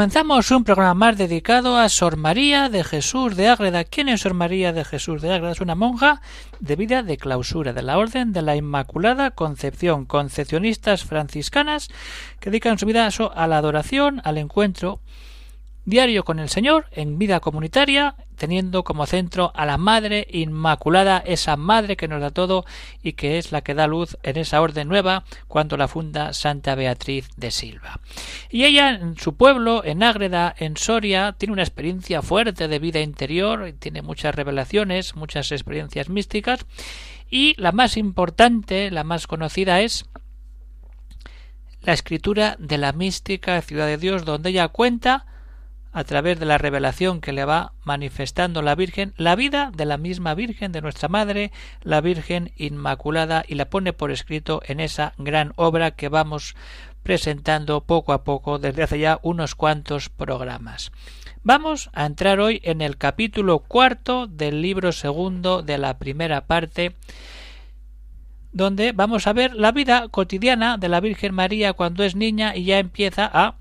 Comenzamos un programa más dedicado a Sor María de Jesús de Ágreda. ¿Quién es Sor María de Jesús de Ágreda? Es una monja de vida de clausura de la Orden de la Inmaculada Concepción, concepcionistas franciscanas que dedican su vida a la adoración, al encuentro diario con el Señor en vida comunitaria, teniendo como centro a la Madre Inmaculada, esa Madre que nos da todo y que es la que da luz en esa orden nueva cuando la funda Santa Beatriz de Silva. Y ella en su pueblo, en Ágreda, en Soria, tiene una experiencia fuerte de vida interior, tiene muchas revelaciones, muchas experiencias místicas y la más importante, la más conocida es la escritura de la mística Ciudad de Dios, donde ella cuenta a través de la revelación que le va manifestando la Virgen, la vida de la misma Virgen, de nuestra Madre, la Virgen Inmaculada, y la pone por escrito en esa gran obra que vamos presentando poco a poco desde hace ya unos cuantos programas. Vamos a entrar hoy en el capítulo cuarto del libro segundo de la primera parte, donde vamos a ver la vida cotidiana de la Virgen María cuando es niña y ya empieza a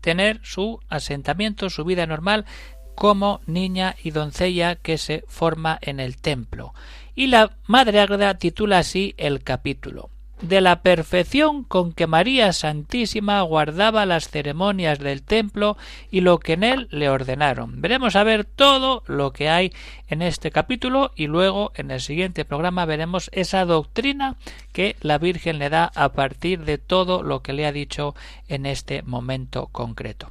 tener su asentamiento, su vida normal como niña y doncella que se forma en el templo. Y la Madre Ágreda titula así el capítulo de la perfección con que María Santísima guardaba las ceremonias del templo y lo que en él le ordenaron. Veremos a ver todo lo que hay en este capítulo y luego en el siguiente programa veremos esa doctrina que la Virgen le da a partir de todo lo que le ha dicho en este momento concreto.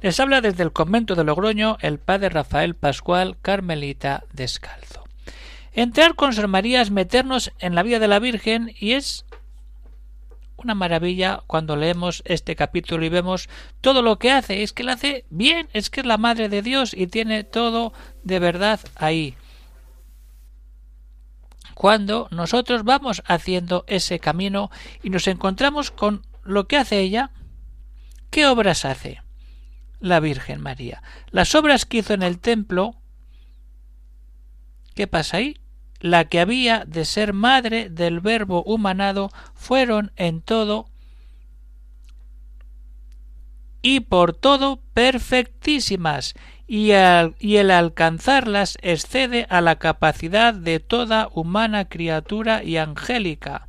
Les habla desde el convento de Logroño el padre Rafael Pascual Carmelita Descalzo. Entrar con Sor María es meternos en la vida de la Virgen y es una maravilla cuando leemos este capítulo y vemos todo lo que hace. Es que lo hace bien, es que es la Madre de Dios y tiene todo de verdad ahí. Cuando nosotros vamos haciendo ese camino y nos encontramos con lo que hace ella, ¿qué obras hace la Virgen María? Las obras que hizo en el templo, ¿qué pasa ahí? la que había de ser madre del Verbo humanado, fueron en todo y por todo perfectísimas, y, el alcanzarlas excede a la capacidad de toda humana criatura y angélica.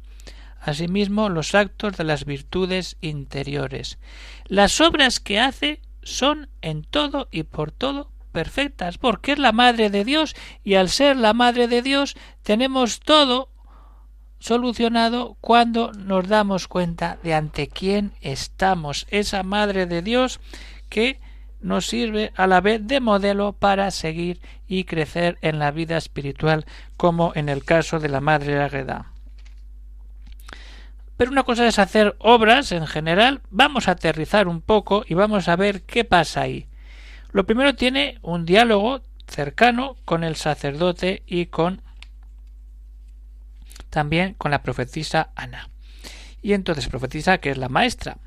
Asimismo, los actos de las virtudes interiores. Las obras que hace son en todo y por todo perfectas, porque es la Madre de Dios y al ser la Madre de Dios tenemos todo solucionado cuando nos damos cuenta de ante quién estamos, esa Madre de Dios que nos sirve a la vez de modelo para seguir y crecer en la vida espiritual, como en el caso de la Madre Águeda. Pero una cosa es hacer obras en general, vamos a aterrizar un poco y vamos a ver qué pasa ahí. Lo primero tiene un diálogo cercano con el sacerdote y con también con la profetisa Ana. Y entonces profetisa que es la maestra.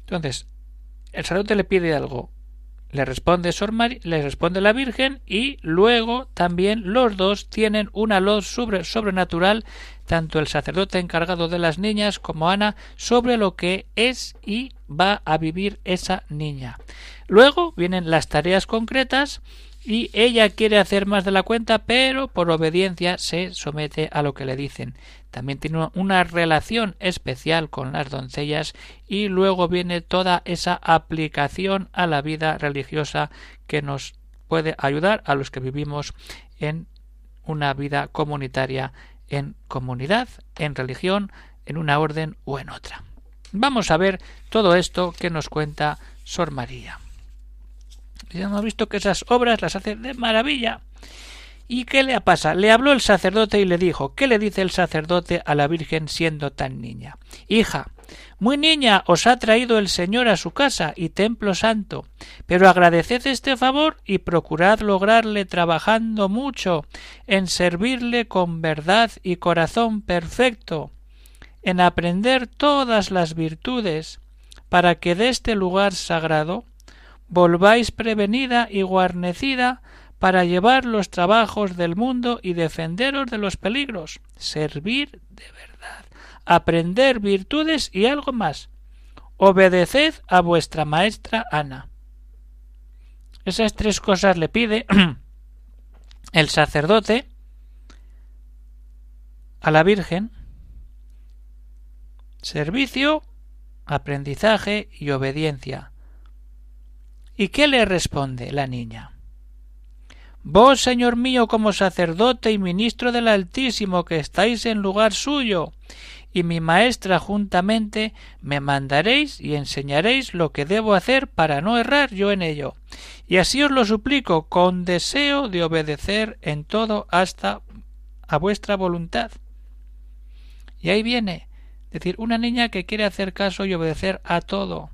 Entonces, el sacerdote le pide algo, le responde Sor le responde la Virgen y luego también los dos tienen una luz sobrenatural, tanto el sacerdote encargado de las niñas como Ana, sobre lo que es y va a vivir esa niña. Luego vienen las tareas concretas y ella quiere hacer más de la cuenta, pero por obediencia se somete a lo que le dicen. También tiene una relación especial con las doncellas y luego viene toda esa aplicación a la vida religiosa que nos puede ayudar a los que vivimos en una vida comunitaria, en comunidad, en religión, en una orden o en otra. Vamos a ver todo esto que nos cuenta Sor María. Ya hemos visto que esas obras las hace de maravilla. ¿Y qué le pasa? Le habló el sacerdote y le dijo ¿Qué le dice el sacerdote a la Virgen siendo tan niña? Hija, Muy niña os ha traído el Señor a su casa y templo santo, pero agradeced este favor y procurad lograrle trabajando mucho en servirle con verdad y corazón perfecto, en aprender todas las virtudes, para que de este lugar sagrado volváis prevenida y guarnecida para llevar los trabajos del mundo y defenderos de los peligros, servir de verdad, aprender virtudes y algo más. Obedeced a vuestra maestra Ana. Esas tres cosas le pide el sacerdote a la Virgen. Servicio, aprendizaje y obediencia. ¿Y qué le responde la niña? Vos, Señor mío, como sacerdote y ministro del Altísimo, que estáis en lugar suyo, y mi maestra juntamente, me mandaréis y enseñaréis lo que debo hacer para no errar yo en ello. Y así os lo suplico, con deseo de obedecer en todo hasta a vuestra voluntad. Y ahí viene, es decir, una niña que quiere hacer caso y obedecer a todo.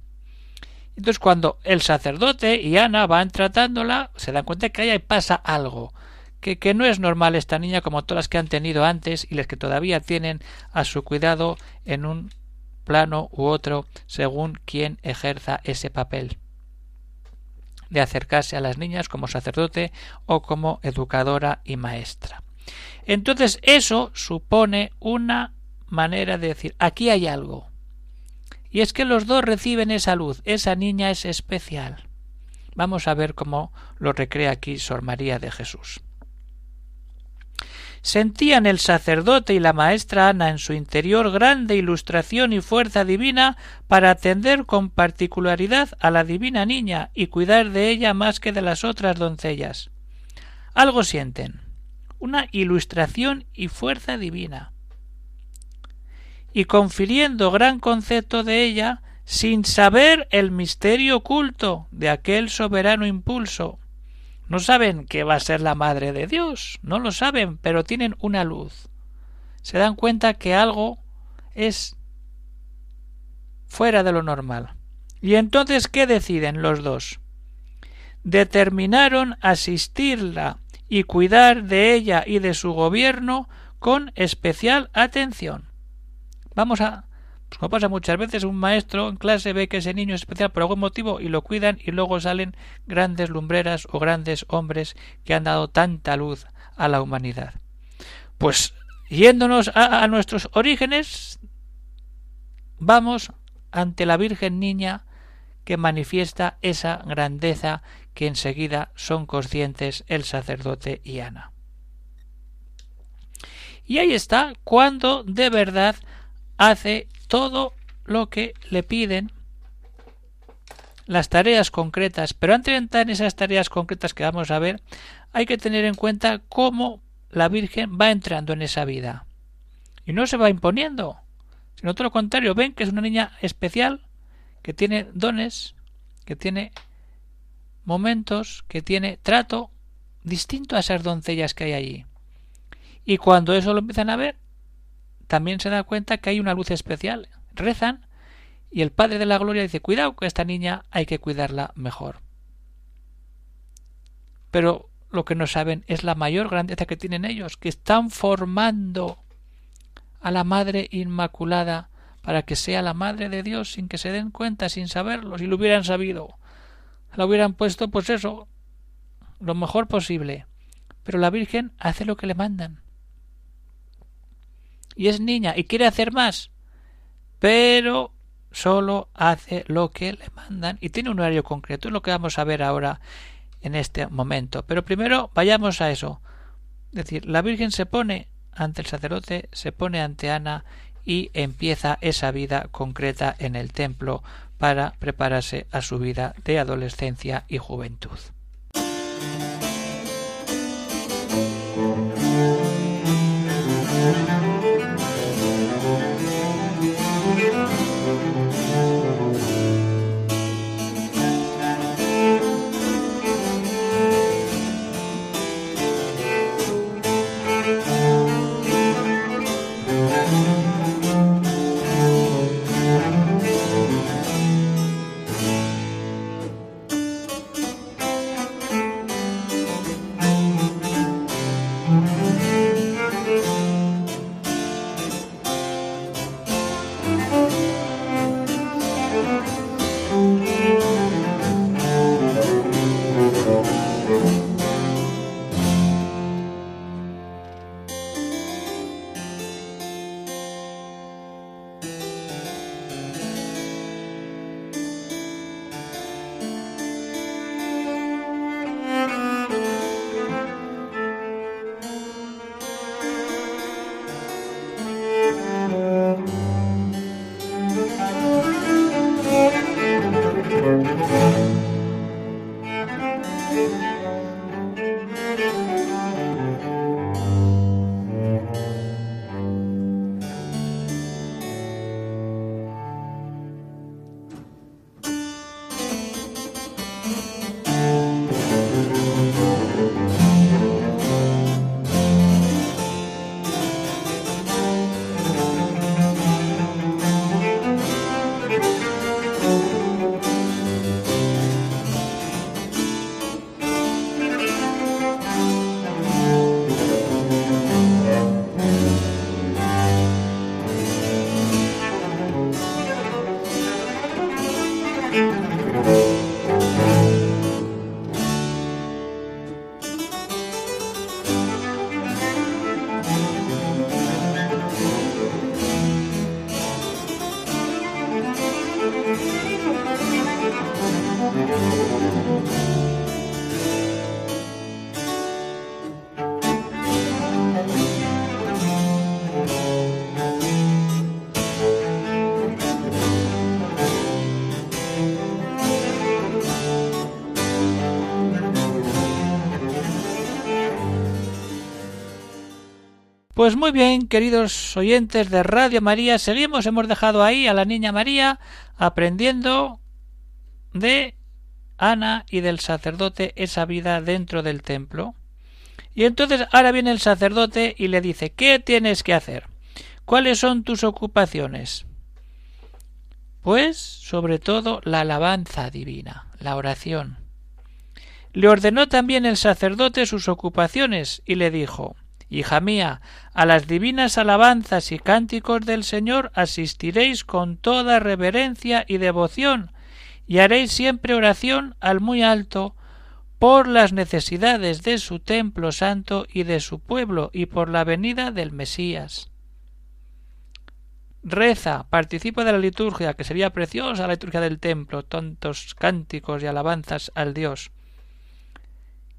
Entonces cuando el sacerdote y Ana van tratándola, se dan cuenta que ahí pasa algo, que, que no es normal esta niña como todas las que han tenido antes y las que todavía tienen a su cuidado en un plano u otro según quien ejerza ese papel de acercarse a las niñas como sacerdote o como educadora y maestra. Entonces eso supone una manera de decir aquí hay algo y es que los dos reciben esa luz, esa niña es especial. Vamos a ver cómo lo recrea aquí Sor María de Jesús. Sentían el sacerdote y la maestra Ana en su interior grande ilustración y fuerza divina para atender con particularidad a la divina niña y cuidar de ella más que de las otras doncellas. Algo sienten, una ilustración y fuerza divina y confiriendo gran concepto de ella sin saber el misterio oculto de aquel soberano impulso. No saben que va a ser la Madre de Dios, no lo saben, pero tienen una luz. Se dan cuenta que algo es fuera de lo normal. Y entonces, ¿qué deciden los dos? Determinaron asistirla y cuidar de ella y de su gobierno con especial atención. Vamos a pues como pasa muchas veces, un maestro en clase ve que ese niño es especial por algún motivo y lo cuidan y luego salen grandes lumbreras o grandes hombres que han dado tanta luz a la humanidad. Pues yéndonos a, a nuestros orígenes, vamos ante la Virgen Niña que manifiesta esa grandeza que enseguida son conscientes el sacerdote y Ana. Y ahí está cuando de verdad hace todo lo que le piden las tareas concretas, pero antes de entrar en esas tareas concretas que vamos a ver, hay que tener en cuenta cómo la Virgen va entrando en esa vida. Y no se va imponiendo, sino todo lo contrario, ven que es una niña especial, que tiene dones, que tiene momentos, que tiene trato distinto a esas doncellas que hay allí. Y cuando eso lo empiezan a ver, también se da cuenta que hay una luz especial. Rezan y el Padre de la Gloria dice, cuidado que esta niña hay que cuidarla mejor. Pero lo que no saben es la mayor grandeza que tienen ellos, que están formando a la Madre Inmaculada para que sea la Madre de Dios sin que se den cuenta, sin saberlo, si lo hubieran sabido. La hubieran puesto, pues eso, lo mejor posible. Pero la Virgen hace lo que le mandan y es niña y quiere hacer más, pero solo hace lo que le mandan y tiene un horario concreto, es lo que vamos a ver ahora en este momento. Pero primero vayamos a eso. Es decir, la Virgen se pone ante el sacerdote, se pone ante Ana y empieza esa vida concreta en el templo para prepararse a su vida de adolescencia y juventud. Pues muy bien, queridos oyentes de Radio María, seguimos, hemos dejado ahí a la niña María aprendiendo de Ana y del sacerdote esa vida dentro del templo. Y entonces ahora viene el sacerdote y le dice ¿Qué tienes que hacer? ¿Cuáles son tus ocupaciones? Pues sobre todo la alabanza divina, la oración. Le ordenó también el sacerdote sus ocupaciones y le dijo Hija mía, a las divinas alabanzas y cánticos del Señor asistiréis con toda reverencia y devoción, y haréis siempre oración al muy alto por las necesidades de su templo santo y de su pueblo y por la venida del Mesías. Reza, participa de la liturgia, que sería preciosa la liturgia del templo, tontos cánticos y alabanzas al Dios.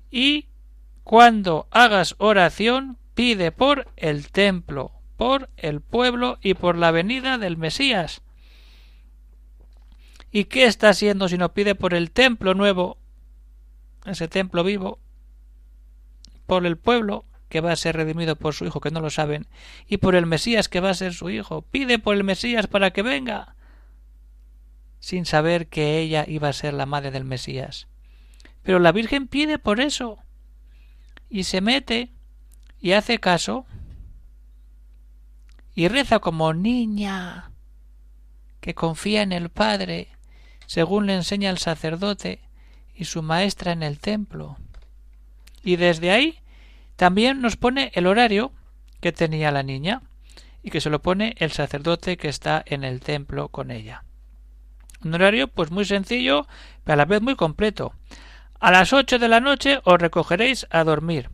Y cuando hagas oración, pide por el templo, por el pueblo y por la venida del Mesías. ¿Y qué está haciendo si no pide por el templo nuevo, ese templo vivo, por el pueblo que va a ser redimido por su Hijo, que no lo saben, y por el Mesías que va a ser su Hijo? Pide por el Mesías para que venga, sin saber que ella iba a ser la madre del Mesías. Pero la Virgen pide por eso, y se mete y hace caso y reza como niña que confía en el Padre, según le enseña el sacerdote y su maestra en el templo. Y desde ahí también nos pone el horario que tenía la niña y que se lo pone el sacerdote que está en el templo con ella. Un horario pues muy sencillo, pero a la vez muy completo. A las ocho de la noche os recogeréis a dormir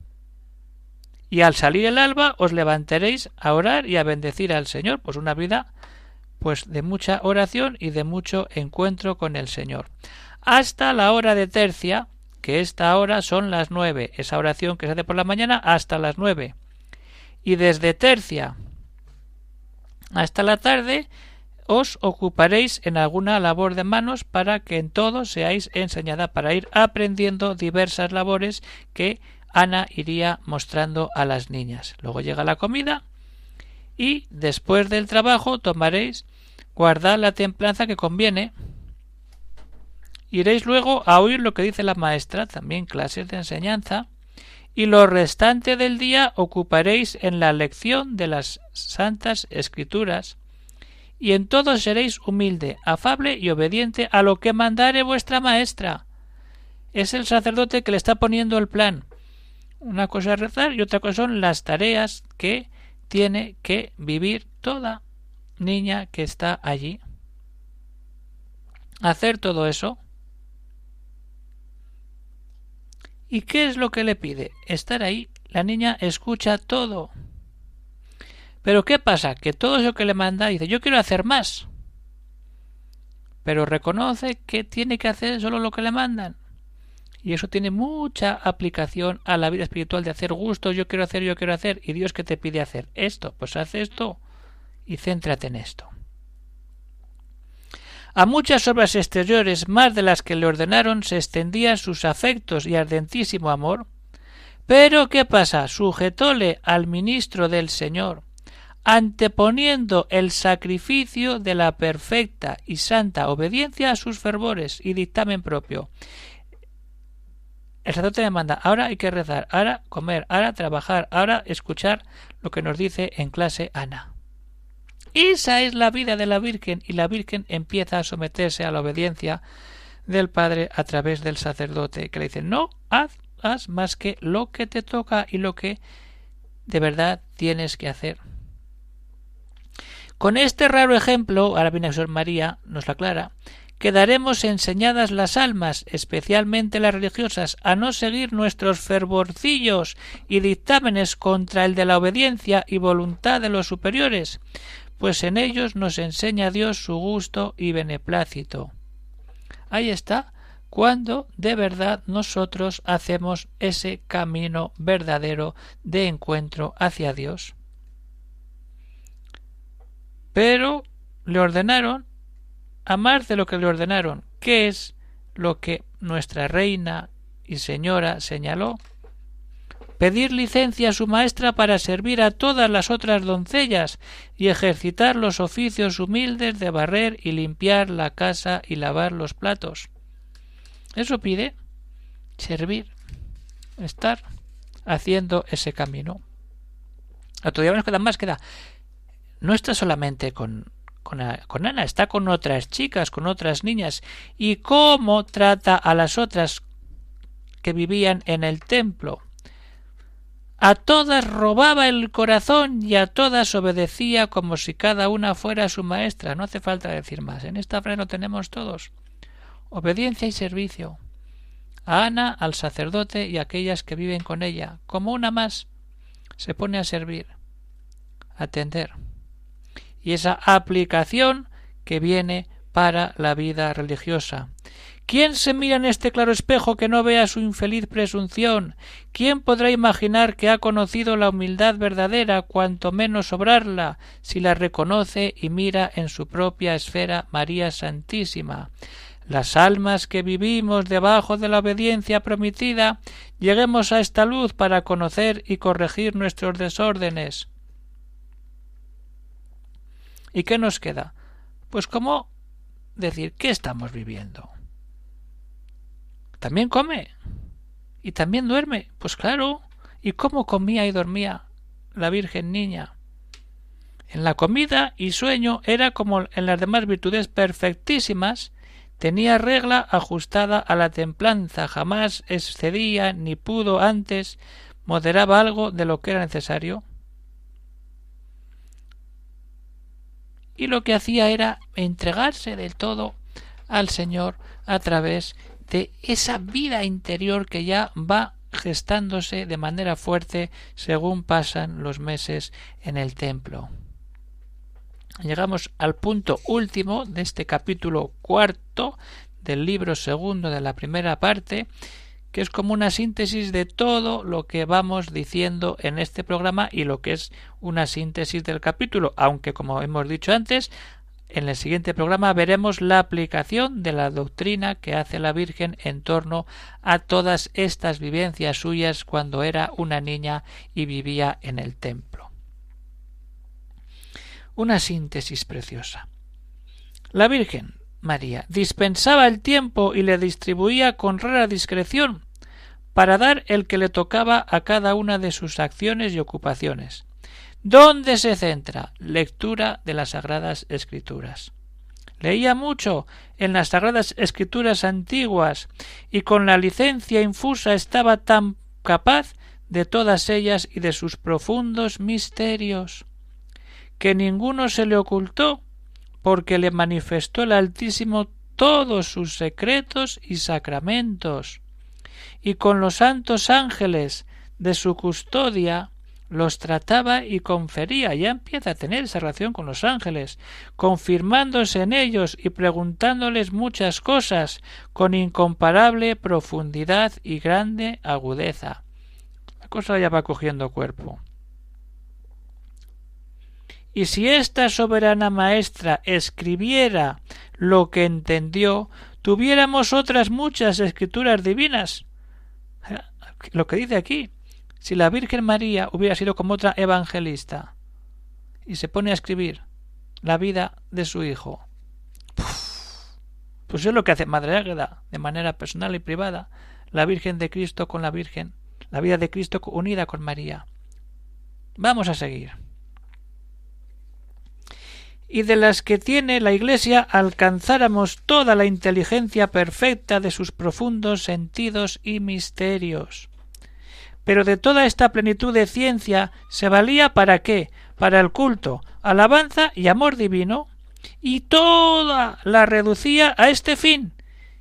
y al salir el alba os levantaréis a orar y a bendecir al Señor, pues una vida pues de mucha oración y de mucho encuentro con el Señor. Hasta la hora de tercia, que esta hora son las nueve, esa oración que se hace por la mañana hasta las nueve. Y desde tercia hasta la tarde os ocuparéis en alguna labor de manos para que en todo seáis enseñada para ir aprendiendo diversas labores que Ana iría mostrando a las niñas. Luego llega la comida y después del trabajo tomaréis guardad la templanza que conviene. Iréis luego a oír lo que dice la maestra, también clases de enseñanza, y lo restante del día ocuparéis en la lección de las santas escrituras, y en todo seréis humilde, afable y obediente a lo que mandare vuestra maestra. Es el sacerdote que le está poniendo el plan. Una cosa es rezar y otra cosa son las tareas que tiene que vivir toda niña que está allí. Hacer todo eso. ¿Y qué es lo que le pide? Estar ahí. La niña escucha todo. Pero ¿qué pasa? Que todo eso que le manda dice yo quiero hacer más. Pero reconoce que tiene que hacer solo lo que le mandan. Y eso tiene mucha aplicación a la vida espiritual de hacer gustos, yo quiero hacer, yo quiero hacer, y Dios que te pide hacer esto, pues haz esto y céntrate en esto. A muchas obras exteriores más de las que le ordenaron se extendían sus afectos y ardentísimo amor. Pero ¿qué pasa? Sujetóle al ministro del Señor, anteponiendo el sacrificio de la perfecta y santa obediencia a sus fervores y dictamen propio. El sacerdote le manda, ahora hay que rezar, ahora comer, ahora trabajar, ahora escuchar lo que nos dice en clase Ana. Esa es la vida de la Virgen y la Virgen empieza a someterse a la obediencia del Padre a través del sacerdote que le dice no haz, haz más que lo que te toca y lo que de verdad tienes que hacer. Con este raro ejemplo, ahora viene María, nos lo aclara, quedaremos enseñadas las almas, especialmente las religiosas, a no seguir nuestros fervorcillos y dictámenes contra el de la obediencia y voluntad de los superiores, pues en ellos nos enseña Dios su gusto y beneplácito. Ahí está, cuando de verdad nosotros hacemos ese camino verdadero de encuentro hacia Dios. Pero le ordenaron a más de lo que le ordenaron, que es lo que nuestra reina y señora señaló, pedir licencia a su maestra para servir a todas las otras doncellas y ejercitar los oficios humildes de barrer y limpiar la casa y lavar los platos. Eso pide servir, estar haciendo ese camino. A todavía nos queda más, queda. No está solamente con, con, Ana, está con otras chicas, con otras niñas. ¿Y cómo trata a las otras que vivían en el templo? A todas robaba el corazón y a todas obedecía como si cada una fuera su maestra. No hace falta decir más. En esta frase lo tenemos todos. Obediencia y servicio. A Ana, al sacerdote y a aquellas que viven con ella, como una más, se pone a servir, a atender. Y esa aplicación que viene para la vida religiosa. ¿Quién se mira en este claro espejo que no vea su infeliz presunción? ¿Quién podrá imaginar que ha conocido la humildad verdadera, cuanto menos obrarla, si la reconoce y mira en su propia esfera María Santísima? Las almas que vivimos debajo de la obediencia prometida, lleguemos a esta luz para conocer y corregir nuestros desórdenes. ¿Y qué nos queda? Pues cómo decir qué estamos viviendo también come y también duerme. Pues claro. ¿Y cómo comía y dormía la Virgen Niña? En la comida y sueño era como en las demás virtudes perfectísimas, tenía regla ajustada a la templanza, jamás excedía ni pudo antes moderaba algo de lo que era necesario. Y lo que hacía era entregarse del todo al Señor a través de esa vida interior que ya va gestándose de manera fuerte según pasan los meses en el templo. Llegamos al punto último de este capítulo cuarto del libro segundo de la primera parte, que es como una síntesis de todo lo que vamos diciendo en este programa y lo que es una síntesis del capítulo, aunque como hemos dicho antes, en el siguiente programa veremos la aplicación de la doctrina que hace la Virgen en torno a todas estas vivencias suyas cuando era una niña y vivía en el templo. Una síntesis preciosa. La Virgen María dispensaba el tiempo y le distribuía con rara discreción para dar el que le tocaba a cada una de sus acciones y ocupaciones ¿Dónde se centra? Lectura de las Sagradas Escrituras. Leía mucho en las Sagradas Escrituras antiguas y con la licencia infusa estaba tan capaz de todas ellas y de sus profundos misterios que ninguno se le ocultó porque le manifestó el Altísimo todos sus secretos y sacramentos y con los santos ángeles de su custodia los trataba y confería, ya empieza a tener esa relación con los ángeles, confirmándose en ellos y preguntándoles muchas cosas con incomparable profundidad y grande agudeza. La cosa ya va cogiendo cuerpo. Y si esta soberana maestra escribiera lo que entendió, tuviéramos otras muchas escrituras divinas. Lo que dice aquí, si la Virgen María hubiera sido como otra evangelista y se pone a escribir la vida de su hijo, pues es lo que hace Madre Águeda de manera personal y privada, la Virgen de Cristo con la Virgen, la vida de Cristo unida con María. Vamos a seguir. Y de las que tiene la Iglesia alcanzáramos toda la inteligencia perfecta de sus profundos sentidos y misterios. Pero de toda esta plenitud de ciencia se valía para qué? Para el culto, alabanza y amor divino, y toda la reducía a este fin,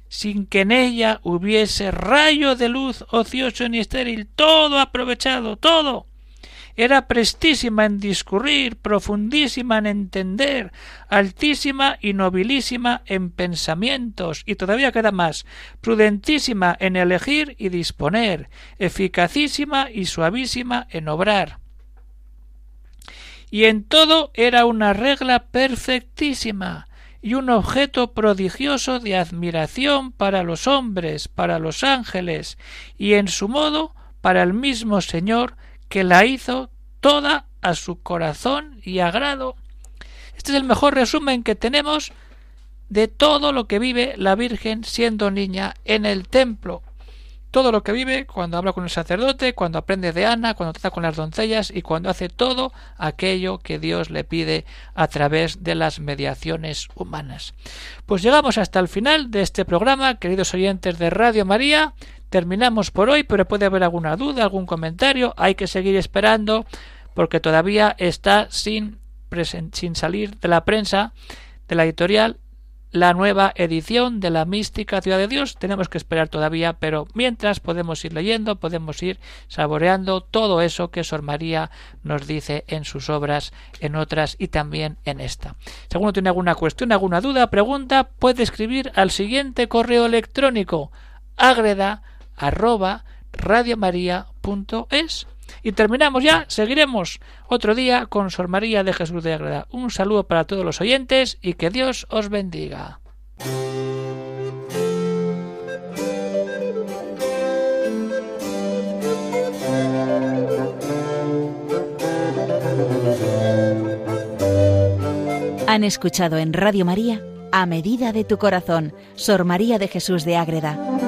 sin que en ella hubiese rayo de luz ocioso ni estéril, todo aprovechado, todo. Era prestísima en discurrir, profundísima en entender, altísima y nobilísima en pensamientos, y todavía queda más, prudentísima en elegir y disponer, eficacísima y suavísima en obrar. Y en todo era una regla perfectísima y un objeto prodigioso de admiración para los hombres, para los ángeles, y en su modo para el mismo Señor que la hizo toda a su corazón y agrado. Este es el mejor resumen que tenemos de todo lo que vive la Virgen siendo niña en el templo todo lo que vive cuando habla con el sacerdote, cuando aprende de Ana, cuando trata con las doncellas y cuando hace todo aquello que Dios le pide a través de las mediaciones humanas. Pues llegamos hasta el final de este programa, queridos oyentes de Radio María. Terminamos por hoy, pero puede haber alguna duda, algún comentario. Hay que seguir esperando porque todavía está sin, salir de la prensa de la editorial la nueva edición de la mística ciudad de Dios. Tenemos que esperar todavía, pero mientras podemos ir leyendo, podemos ir saboreando todo eso que Sor María nos dice en sus obras, en otras y también en esta. Si alguno tiene alguna cuestión, alguna duda, pregunta, puede escribir al siguiente correo electrónico agreda arroba radiomaria.es y terminamos ya, seguiremos otro día con Sor María de Jesús de Agreda. Un saludo para todos los oyentes y que Dios os bendiga. Han escuchado en Radio María, a medida de tu corazón, Sor María de Jesús de Ágreda